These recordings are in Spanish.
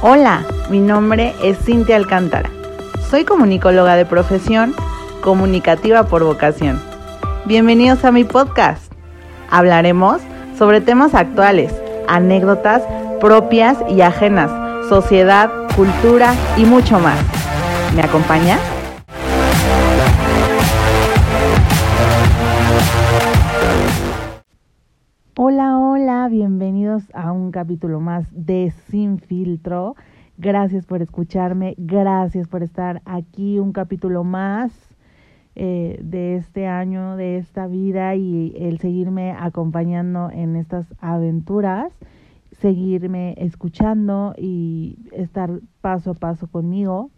Hola, mi nombre es Cintia Alcántara. Soy comunicóloga de profesión, comunicativa por vocación. Bienvenidos a mi podcast. Hablaremos sobre temas actuales, anécdotas propias y ajenas, sociedad, cultura y mucho más. ¿Me acompaña? Hola, hola, bienvenidos a un capítulo más de Sin Filtro. Gracias por escucharme, gracias por estar aquí, un capítulo más eh, de este año, de esta vida y el seguirme acompañando en estas aventuras, seguirme escuchando y estar paso a paso conmigo.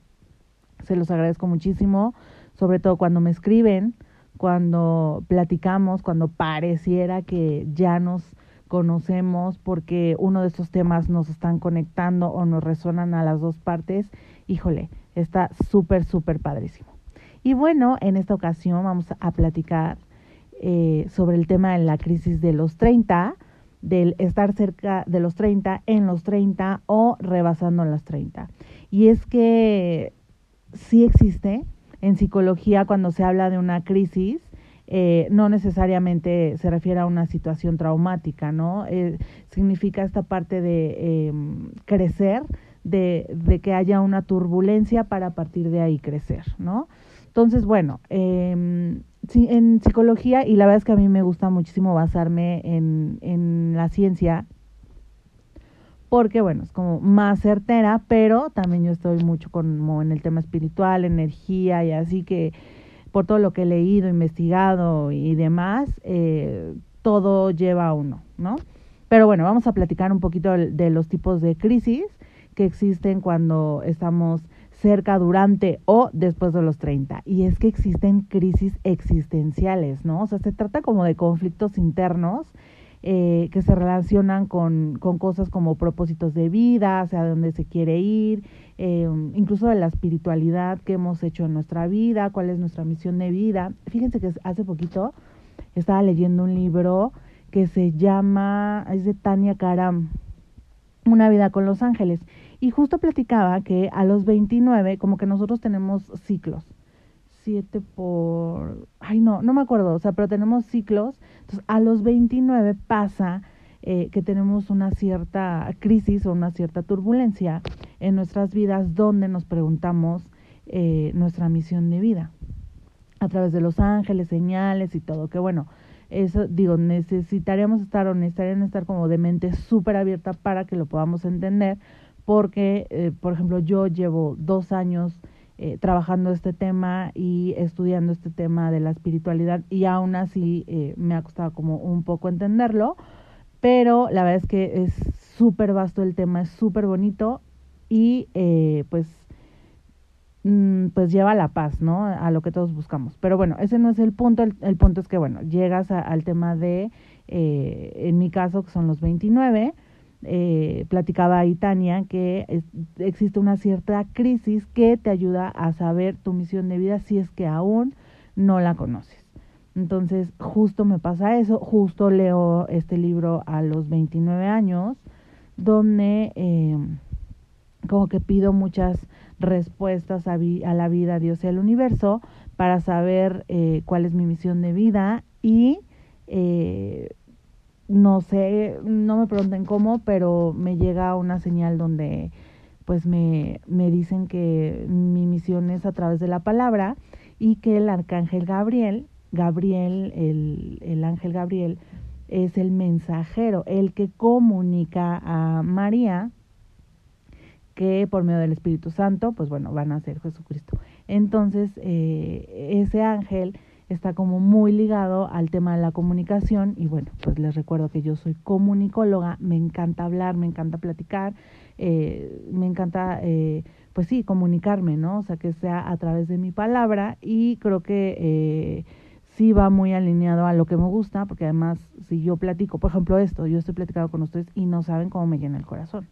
Se los agradezco muchísimo, sobre todo cuando me escriben cuando platicamos, cuando pareciera que ya nos conocemos porque uno de estos temas nos están conectando o nos resuenan a las dos partes, híjole, está súper, súper padrísimo. Y bueno, en esta ocasión vamos a platicar eh, sobre el tema de la crisis de los 30, del estar cerca de los 30, en los 30 o rebasando las 30. Y es que sí existe, en psicología cuando se habla de una crisis, eh, no necesariamente se refiere a una situación traumática, ¿no? Eh, significa esta parte de em, crecer, de, de, que haya una turbulencia para a partir de ahí crecer, ¿no? Entonces, bueno, eh, en psicología, y la verdad es que a mí me gusta muchísimo basarme en, en la ciencia, porque bueno, es como más certera, pero también yo estoy mucho como en el tema espiritual, energía y así que por todo lo que he leído, investigado y demás, eh, todo lleva a uno, ¿no? Pero bueno, vamos a platicar un poquito de los tipos de crisis que existen cuando estamos cerca, durante o después de los 30. Y es que existen crisis existenciales, ¿no? O sea, se trata como de conflictos internos eh, que se relacionan con, con, cosas como propósitos de vida, hacia dónde se quiere ir, eh, incluso de la espiritualidad que hemos hecho en nuestra vida, cuál es nuestra misión de vida. Fíjense que hace poquito estaba leyendo un libro que se llama, es de Tania Karam, Una vida con los ángeles. Y justo platicaba que a los 29, como que nosotros tenemos ciclos siete por, ay no, no me acuerdo, o sea, pero tenemos ciclos, entonces a los 29 pasa eh, que tenemos una cierta crisis o una cierta turbulencia en nuestras vidas donde nos preguntamos eh, nuestra misión de vida a través de los ángeles, señales y todo, que bueno, eso digo, necesitaríamos estar o necesitarían estar como de mente súper abierta para que lo podamos entender, porque, eh, por ejemplo, yo llevo dos años eh, trabajando este tema y estudiando este tema de la espiritualidad y aún así eh, me ha costado como un poco entenderlo, pero la verdad es que es súper vasto el tema, es súper bonito y eh, pues mm, pues lleva la paz, ¿no? A lo que todos buscamos. Pero bueno, ese no es el punto, el, punto es que, bueno, llegas al tema de, en mi caso, que son los 29, eh, platicaba ahí Tania que existe una cierta crisis que te ayuda a saber tu misión de vida si es que aún no la conoces. Entonces, justo me pasa eso, justo leo este libro a los 29 años, donde eh, como que pido muchas respuestas a, la vida, Dios y al universo para saber eh, cuál es mi misión de vida y eh, no sé, no me pregunten cómo, pero me llega una señal donde pues me, me dicen que mi misión es a través de la palabra y que el arcángel Gabriel, Gabriel, el, el ángel Gabriel, es el mensajero, el que comunica a María que por medio del Espíritu Santo, pues bueno, van a ser Jesucristo. Entonces, eh, ese ángel está como muy ligado al tema de la comunicación y bueno, pues les recuerdo que yo soy comunicóloga, me encanta hablar, me encanta platicar, eh, me encanta, eh, pues sí, comunicarme, ¿no? O sea, que sea a través de mi palabra y creo que eh, sí va muy alineado a lo que me gusta, porque además si yo platico, por ejemplo esto, yo estoy platicando con ustedes y no saben cómo me llena el corazón.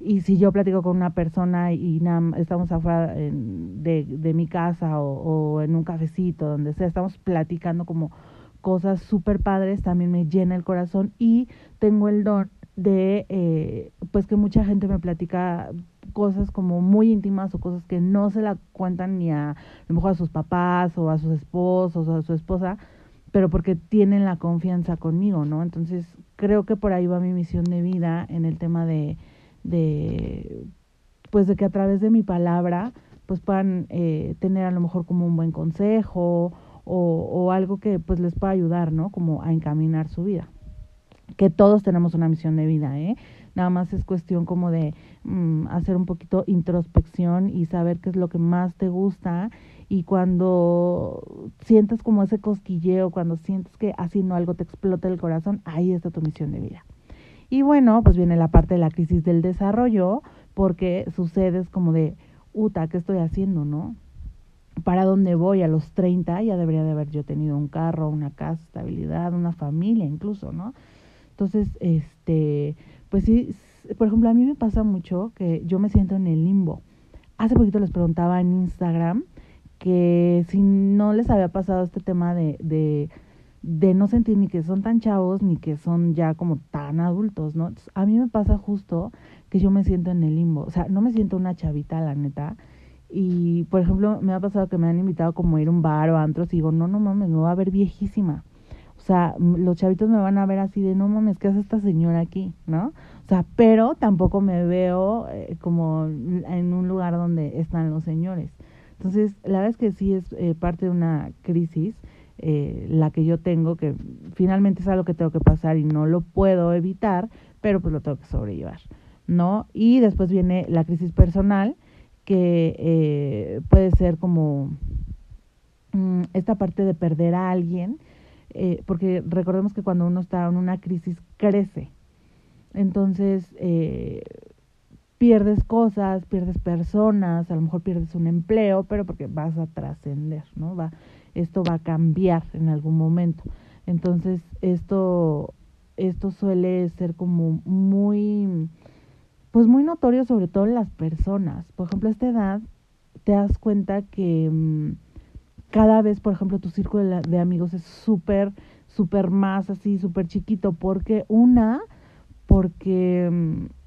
Y si yo platico con una persona y estamos afuera de, de mi casa o, o, en un cafecito, donde sea, estamos platicando como cosas súper padres, también me llena el corazón y tengo el don de eh, pues que mucha gente me platica cosas como muy íntimas o cosas que no se la cuentan ni a, a lo mejor a sus papás o a sus esposos o a su esposa, pero porque tienen la confianza conmigo, ¿no? Entonces creo que por ahí va mi misión de vida en el tema de, de pues de que a través de mi palabra pues puedan eh, tener a lo mejor como un buen consejo o, o algo que pues les pueda ayudar, ¿no? Como a encaminar su vida. Que todos tenemos una misión de vida, ¿eh? Nada más es cuestión como de mm, hacer un poquito introspección y saber qué es lo que más te gusta y cuando sientes como ese cosquilleo, cuando sientes que no algo te explota el corazón, ahí está tu misión de vida. Y bueno, pues viene la parte de la crisis del desarrollo, porque sucede es como de, uta, ¿qué estoy haciendo, no? ¿Para dónde voy? A los 30 ya debería de haber yo tenido un carro, una casa, estabilidad, una familia incluso, ¿no? Entonces, este, pues sí, por ejemplo, a mí me pasa mucho que yo me siento en el limbo. Hace poquito les preguntaba en Instagram que si no les había pasado este tema de, de, de no sentir ni que son tan chavos ni que son ya como tan adultos, ¿no? a mí me pasa justo que yo me siento en el limbo, o sea, no me siento una chavita, la neta. Y, por ejemplo, me ha pasado que me han invitado como a ir a un bar o a antros y digo, no, no mames, me voy a ver viejísima. O sea, los chavitos me van a ver así de, no mames, ¿qué hace esta señora aquí? ¿No? O sea, pero tampoco me veo eh, como en un lugar donde están los señores. Entonces, la verdad es que sí es eh, parte de una crisis eh, la que yo tengo, que finalmente es algo que tengo que pasar y no lo puedo evitar, pero pues lo tengo que sobrellevar, ¿no? Y después viene la crisis personal, que eh, puede ser como mm, esta parte de perder a alguien, eh, porque recordemos que cuando uno está en una crisis crece. Entonces, eh, pierdes cosas, pierdes personas, a lo mejor pierdes un empleo, pero porque vas a trascender, ¿no? Va, esto va a cambiar en algún momento. Entonces, esto, esto suele ser como muy, pues muy notorio sobre todo en las personas. Por ejemplo, a esta edad te das cuenta que mm, cada vez, por ejemplo, tu círculo de, de amigos es súper, súper más así, súper chiquito, porque una, porque mm,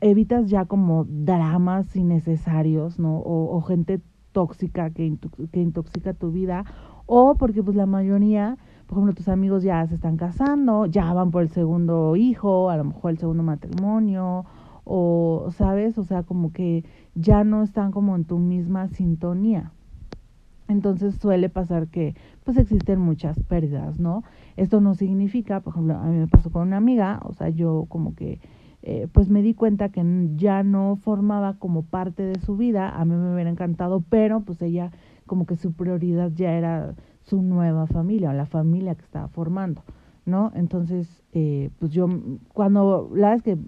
evitas ya como dramas innecesarios, ¿no? O, o gente tóxica que, que intoxica tu vida, o porque pues la mayoría, por ejemplo, tus amigos ya se están casando, ya van por el segundo hijo, a lo mejor el segundo matrimonio, o, ¿sabes? O sea, como que ya no están como en tu misma sintonía. Entonces suele pasar que pues existen muchas pérdidas, ¿no? Esto no significa, por ejemplo, a mí me pasó con una amiga, o sea, yo como que eh, pues me di cuenta que ya no formaba como parte de su vida, a mí me hubiera encantado, pero pues ella como que su prioridad ya era su nueva familia o la familia que estaba formando, ¿no? Entonces, eh, pues yo cuando, la verdad es que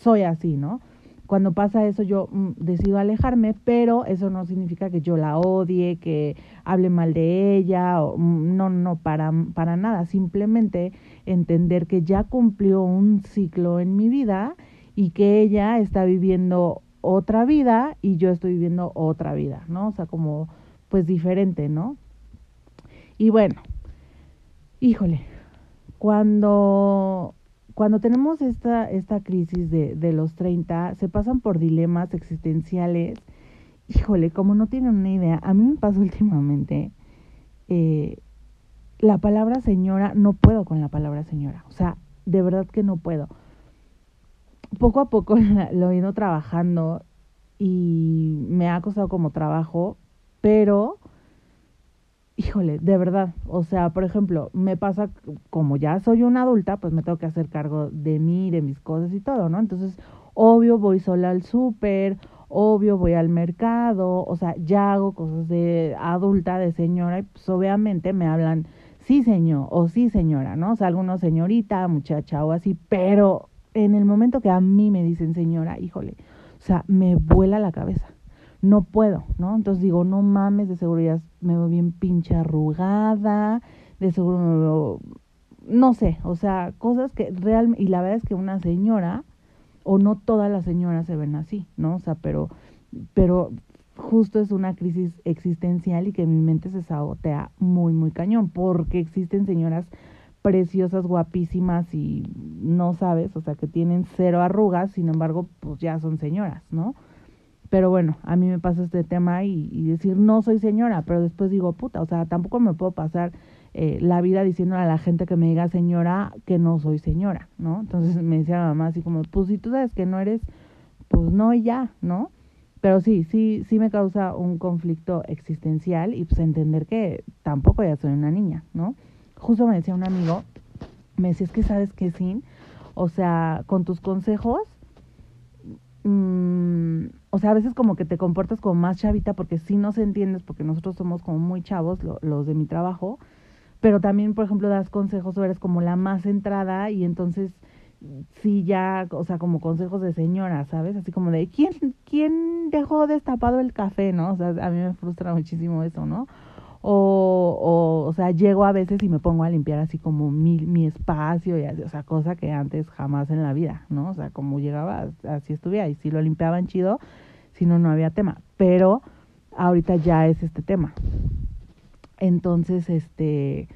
soy así, ¿no? Cuando pasa eso yo mm, decido alejarme, pero eso no significa que yo la odie, que hable mal de ella, o, mm, no, no, para, para nada, simplemente entender que ya cumplió un ciclo en mi vida y que ella está viviendo otra vida y yo estoy viviendo otra vida, ¿no? O sea, como pues diferente, ¿no? Y bueno, híjole, cuando cuando tenemos esta, esta crisis de, de los 30, se pasan por dilemas existenciales. Híjole, como no tienen una idea, a mí me pasa últimamente eh, la palabra señora, no puedo con la palabra señora. O sea, de verdad que no puedo. Poco a poco lo he ido trabajando y me ha costado como trabajo, pero híjole, de verdad, o sea, por ejemplo, me pasa, como ya soy una adulta, pues me tengo que hacer cargo de mí, de mis cosas y todo, ¿no? Entonces, obvio, voy sola al súper, obvio, voy al mercado, o sea, ya hago cosas de adulta, de señora, y pues obviamente me hablan, sí señor, o sí señora, ¿no? O sea, algunos señorita, muchacha o así, pero en el momento que a mí me dicen señora, híjole, o sea, me vuela la cabeza no puedo, ¿no? Entonces digo, no mames, de seguridad me veo bien pinche arrugada, de seguro me veo, no sé, o sea, cosas que realmente, y la verdad es que una señora, o no todas las señoras se ven así, ¿no? O sea, pero, pero justo es una crisis existencial y que mi mente se sabotea muy, muy cañón, porque existen señoras preciosas, guapísimas y no sabes, o sea, que tienen cero arrugas, sin embargo, pues ya son señoras, ¿no? Pero bueno, a mí me pasa este tema y, y decir, no soy señora, pero después digo, puta, o sea, tampoco me puedo pasar eh, la vida diciendo a la gente que me diga señora que no soy señora, ¿no? Entonces me decía mamá así como, pues si tú sabes que no eres, pues no y ya, ¿no? Pero sí, sí, sí me causa un conflicto existencial y pues entender que tampoco ya soy una niña, ¿no? Justo me decía un amigo, me decía, es que sabes que sí, o sea, con tus consejos, mmm, o sea, a veces como que te comportas como más chavita porque sí nos entiendes, porque nosotros somos como muy chavos, los de mi trabajo, pero también, por ejemplo, das consejos o eres como la más centrada y entonces sí ya, o sea, como consejos de señora, ¿sabes? Así como de, ¿quién, quién dejó destapado el café, no? O sea, a mí me frustra muchísimo eso, ¿no? O, o, o sea, llego a veces y me pongo a limpiar así como mi, mi espacio, y o sea, cosa que antes jamás en la vida, ¿no? O sea, como llegaba, así estuviera, y si lo limpiaban chido, si no, no había tema. Pero ahorita ya es este tema. Entonces, este,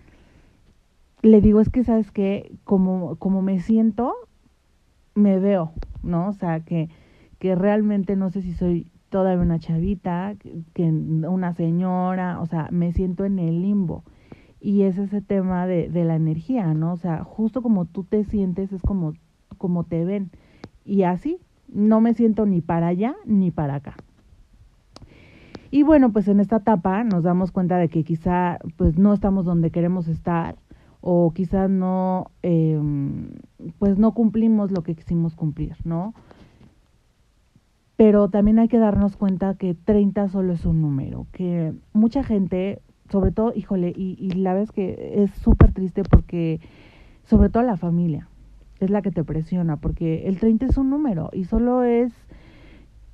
le digo, es que, ¿sabes qué? Como, como me siento, me veo, ¿no? O sea, que, que realmente no sé si soy todavía una chavita, que una señora, o sea, me siento en el limbo. Y es ese tema de, de la energía, ¿no? O sea, justo como tú te sientes es como, como te ven. Y así, no me siento ni para allá ni para acá. Y bueno, pues en esta etapa nos damos cuenta de que quizá pues no estamos donde queremos estar o quizá no, eh, pues no cumplimos lo que quisimos cumplir, ¿no? Pero también hay que darnos cuenta que 30 solo es un número, que mucha gente, sobre todo, híjole, y, y la vez que es súper triste porque, sobre todo la familia, es la que te presiona, porque el 30 es un número y solo es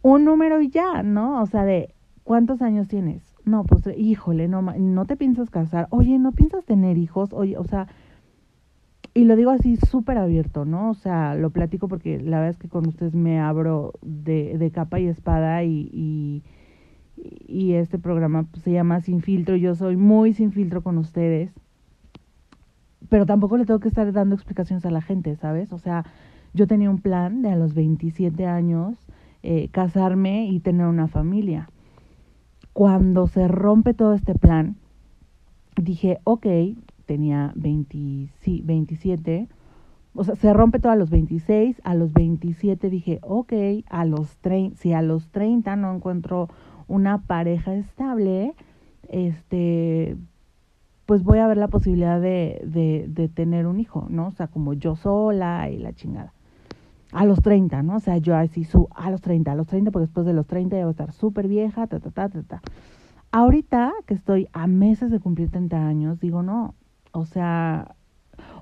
un número y ya, ¿no? O sea, de ¿cuántos años tienes? No, pues híjole, no, no te piensas casar. Oye, ¿no piensas tener hijos? Oye, o sea, y lo digo así súper abierto, ¿no? O sea, lo platico porque la verdad es que con ustedes me abro de, de capa y espada y, y, y este programa pues, se llama Sin Filtro. Yo soy muy sin filtro con ustedes, pero tampoco le tengo que estar dando explicaciones a la gente, ¿sabes? O sea, yo tenía un plan de a los 27 años eh, casarme y tener una familia cuando se rompe todo este plan, dije, ok, tenía 20, sí, 27, o sea, se rompe todo a los 26, a los 27 dije, ok, a los 30, si a los 30 no encuentro una pareja estable, este, pues voy a ver la posibilidad de, de, tener un hijo, ¿no? O sea, como yo sola y la chingada a los 30, ¿no? O sea, yo así su a los 30, a los 30, porque después de los 30 ya voy a estar súper vieja, ta, ta, ta, ta, ta. Ahorita que estoy a meses de cumplir 30 años, digo, no, o sea,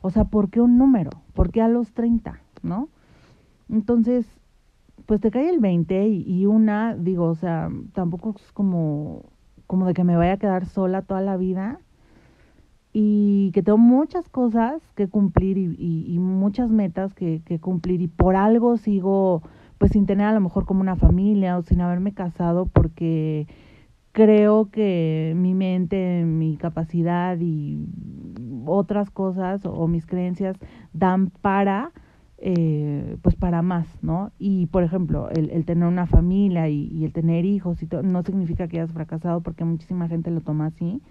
o sea, ¿por qué un número? ¿Por qué a los 30, no? Entonces, pues te cae el 20 y, y una, digo, o sea, tampoco es como, como de que me vaya a quedar sola toda la vida, y que tengo muchas cosas que cumplir y, y, y muchas metas que, que, cumplir y por algo sigo pues sin tener a lo mejor como una familia o sin haberme casado porque creo que mi mente, mi capacidad y otras cosas o, mis creencias dan para eh, pues para más, ¿no? Y por ejemplo, el, el tener una familia y, y el tener hijos y todo, no significa que hayas fracasado porque muchísima gente lo toma así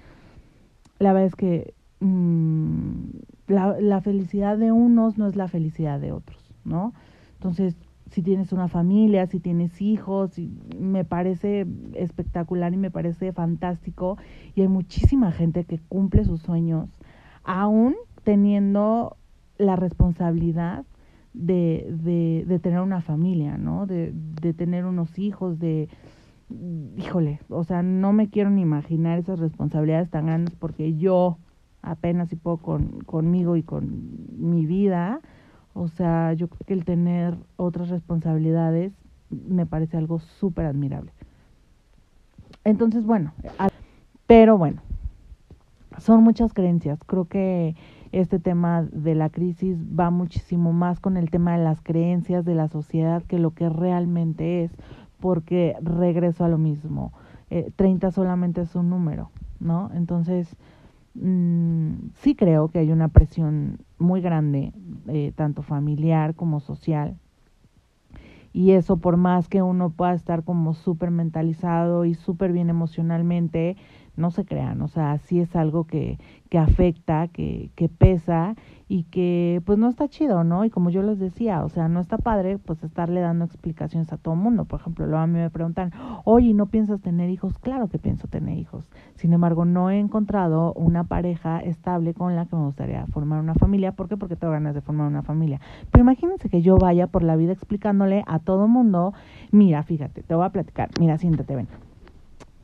la verdad es que mmm, la, la felicidad de unos no es la felicidad de otros, ¿no? Entonces, si tienes una familia, si tienes hijos, me parece espectacular y me parece fantástico. Y hay muchísima gente que cumple sus sueños, aún teniendo la responsabilidad de, de, de tener una familia, ¿no? De, de tener unos hijos, de, híjole, o sea, no me quiero ni imaginar esas responsabilidades tan grandes porque yo apenas si puedo con, conmigo y con mi vida, o sea, yo creo que el tener otras responsabilidades me parece algo súper admirable. Entonces, bueno, pero bueno, son muchas creencias. Creo que este tema de la crisis va muchísimo más con el tema de las creencias de la sociedad que lo que realmente es porque regreso a lo mismo. Eh, 30 solamente es un número, ¿no? Entonces, mm, sí creo que hay una presión muy grande, eh, tanto familiar como social. Y eso, por más que uno pueda estar como súper mentalizado y súper bien emocionalmente, no se crean, o sea, sí es algo que, que afecta, que, que pesa y que pues no está chido, ¿no? Y como yo les decía, o sea, no está padre pues estarle dando explicaciones a todo mundo. Por ejemplo, luego a mí me preguntan, oye, ¿no piensas tener hijos? Claro que pienso tener hijos. Sin embargo, no he encontrado una pareja estable con la que me gustaría formar una familia. ¿Por qué? Porque tengo ganas de formar una familia. Pero imagínense que yo vaya por la vida explicándole a todo mundo, mira, fíjate, te voy a platicar, mira, siéntate, ven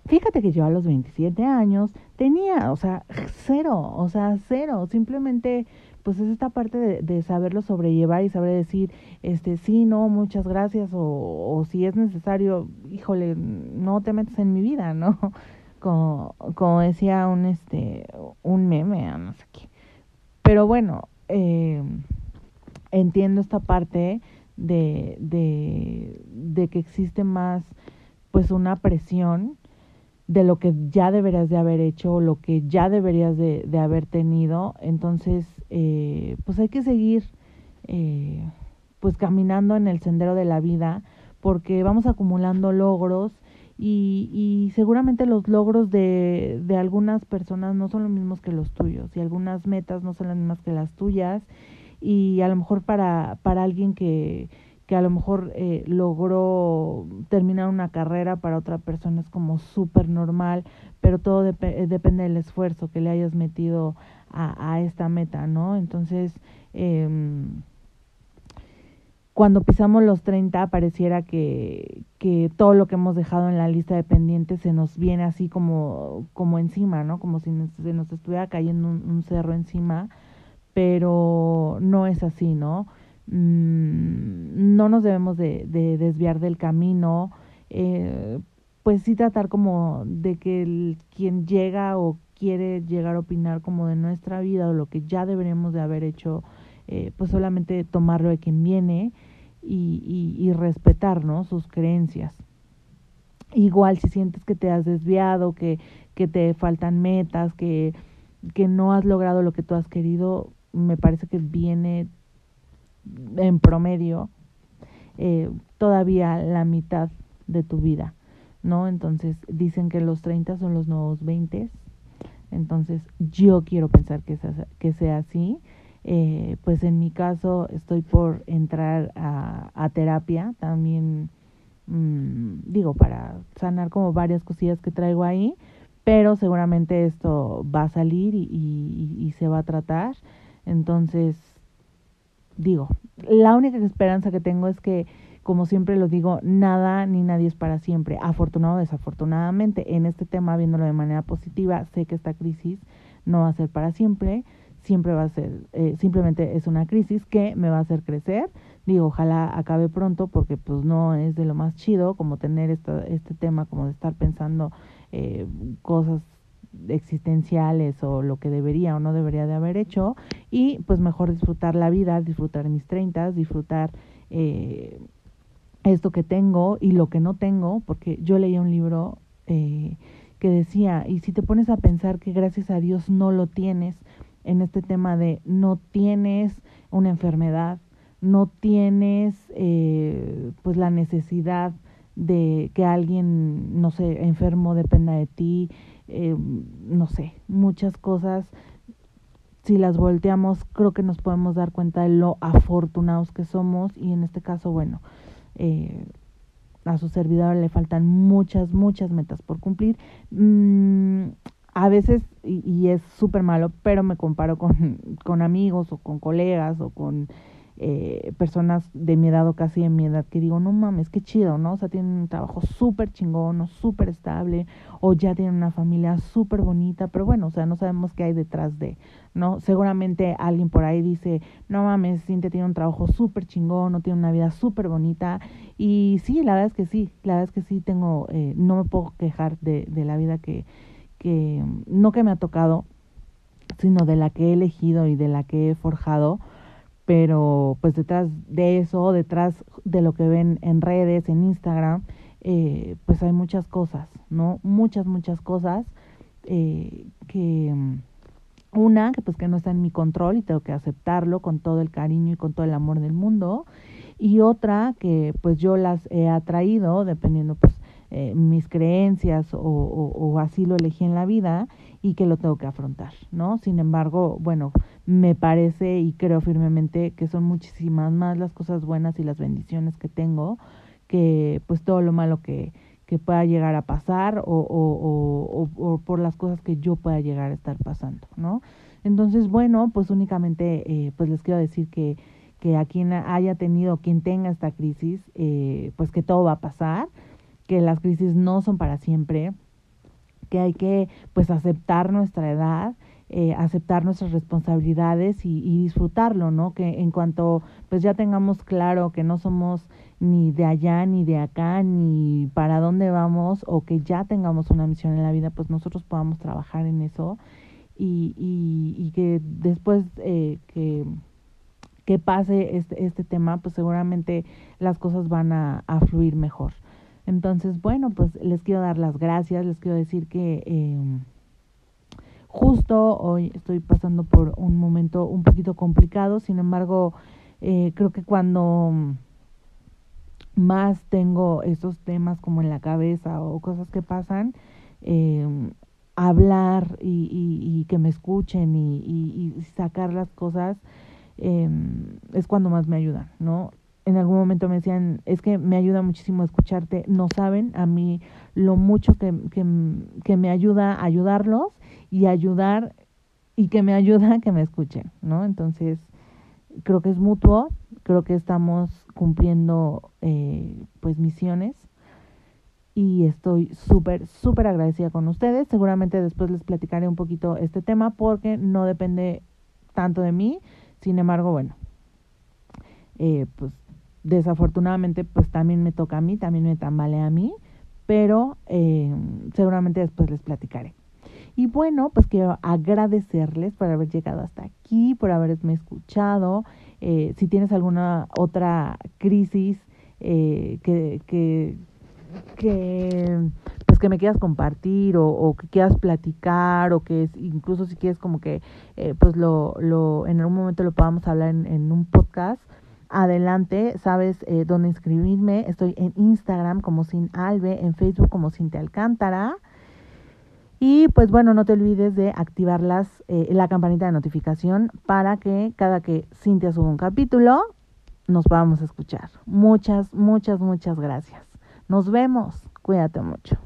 Fíjate que yo a los 27 años tenía, o sea, cero, o sea, cero, simplemente pues es esta parte de, saberlo sobrellevar y saber decir, este, sí, no, muchas gracias, o, o si es necesario, híjole, no te metes en mi vida, ¿no? Como, como decía un, este, un meme, no sé qué. Pero bueno, eh, entiendo esta parte de, de, de que existe más, pues una presión de lo que ya deberías de haber hecho, lo que ya deberías de, de haber tenido. Entonces, eh, pues hay que seguir eh, pues caminando en el sendero de la vida porque vamos acumulando logros y, y seguramente los logros de, de algunas personas no son los mismos que los tuyos y algunas metas no son las mismas que las tuyas y a lo mejor para, para alguien que, que a lo mejor eh, logró terminar una carrera, para otra persona es como súper normal, pero todo eh, depende del esfuerzo que le hayas metido a, a esta meta, ¿no? Entonces, eh, cuando pisamos los 30 pareciera que, que todo lo que hemos dejado en la lista de pendientes se nos viene así como, como encima, ¿no? Como si se nos estuviera cayendo un, un cerro encima, pero no es así, ¿no? Mm, no nos debemos de, de, desviar del camino, eh, pues sí tratar como de que el, quien llega o quiere llegar a opinar como de nuestra vida o lo que ya deberíamos de haber hecho, eh, pues solamente tomarlo de quien viene y, respetar ¿no? sus creencias. Igual si sientes que te has desviado, que, te faltan metas, que no has logrado lo que tú has querido, me parece que viene en promedio eh, todavía la mitad de tu vida, ¿no? Entonces dicen que los 30 son los nuevos 20, entonces yo quiero pensar que sea, que sea así. Eh, pues en mi caso estoy por entrar a, a terapia también, mmm, digo, para sanar como varias cosillas que traigo ahí, pero seguramente esto va a salir y, y, y se va a tratar. Entonces, digo, la única esperanza que tengo es que, como siempre lo digo, nada ni nadie es para siempre. Afortunado o desafortunadamente, en este tema, viéndolo de manera positiva, sé que esta crisis no va a ser para siempre, siempre va a ser, eh, simplemente es una crisis que me va a hacer crecer. Digo, ojalá acabe pronto porque pues no es de lo más chido como tener esta, este tema, como de estar pensando eh, cosas existenciales o lo que debería o no debería de haber hecho y pues mejor disfrutar la vida, disfrutar mis treintas, disfrutar eh, esto que tengo y lo que no tengo, porque yo leía un libro eh, que decía, y si te pones a pensar que gracias a Dios no lo tienes en este tema de no tienes una enfermedad, no tienes eh, pues la necesidad de que alguien, no sé, enfermo dependa de ti, eh, no sé, muchas cosas, si las volteamos, creo que nos podemos dar cuenta de lo afortunados que somos y en este caso, bueno, eh, a su servidor le faltan muchas, muchas metas por cumplir. Mm, a veces, y, y es súper malo, pero me comparo con, con amigos o con colegas o con eh, personas de mi edad o casi de mi edad que digo, no mames, qué chido, ¿no? O sea, tienen un trabajo súper chingón o súper estable o ya tienen una familia súper bonita, pero bueno, o sea, no sabemos qué hay detrás de, ¿no? Seguramente alguien por ahí dice, no mames, Cintia tiene un trabajo súper chingón, no tiene una vida súper bonita y sí, la verdad es que sí, la verdad es que sí tengo, eh, no me puedo quejar de, la vida que, no que me ha tocado, sino de la que he elegido y de la que he forjado pero pues detrás de eso, detrás de lo que ven en redes, en Instagram, eh, pues hay muchas cosas, ¿no? Muchas, muchas cosas eh, que, Una, que pues que no está en mi control y tengo que aceptarlo con todo el cariño y con todo el amor del mundo. Y otra, que pues yo las he atraído, dependiendo pues eh, mis creencias o, así lo elegí en la vida y que lo tengo que afrontar, ¿no? Sin embargo, bueno, me parece y creo firmemente que son muchísimas más las cosas buenas y las bendiciones que tengo que pues todo lo malo que, pueda llegar a pasar o, por las cosas que yo pueda llegar a estar pasando, ¿no? Entonces, bueno, pues únicamente eh, pues les quiero decir que, que a quien haya tenido, quien tenga esta crisis, eh, pues que todo va a pasar, que las crisis no son para siempre, que hay que pues aceptar nuestra edad, eh, aceptar nuestras responsabilidades y, disfrutarlo, ¿no? Que en cuanto pues ya tengamos claro que no somos ni de allá ni de acá ni para dónde vamos o que ya tengamos una misión en la vida, pues nosotros podamos trabajar en eso y, y, que después eh, que, que pase este, este tema, pues seguramente las cosas van a fluir mejor. Entonces, bueno, pues les quiero dar las gracias, les quiero decir que... Eh, Justo hoy estoy pasando por un momento un poquito complicado, sin embargo, eh, creo que cuando más tengo esos temas como en la cabeza o cosas que pasan, eh, hablar y, y, y, que me escuchen y, y sacar las cosas eh, es cuando más me ayudan, ¿no? En algún momento me decían, es que me ayuda muchísimo escucharte, no saben a mí lo mucho que, que, me ayuda a ayudarlos y ayudar y que me ayuda a que me escuchen, ¿no? Entonces, creo que es mutuo, creo que estamos cumpliendo eh, pues misiones y estoy súper, súper agradecida con ustedes. Seguramente después les platicaré un poquito este tema porque no depende tanto de mí, sin embargo, bueno, eh, pues desafortunadamente pues también me toca a mí, también me tambalea a mí, pero eh, seguramente después les platicaré. Y bueno, pues quiero agradecerles por haber llegado hasta aquí, por haberme escuchado. Eh, si tienes alguna otra crisis eh, que, que, que, pues que me quieras compartir o, o, que quieras platicar o que incluso si quieres como que eh, pues lo, lo en algún momento lo podamos hablar en, en un podcast, adelante, sabes eh, dónde inscribirme. Estoy en Instagram como Sin Albe, en Facebook como Sin Te Alcántara. Y pues bueno, no te olvides de activar las, eh, la campanita de notificación para que cada que Cintia suba un capítulo nos podamos escuchar. Muchas, muchas, muchas gracias. Nos vemos. Cuídate mucho.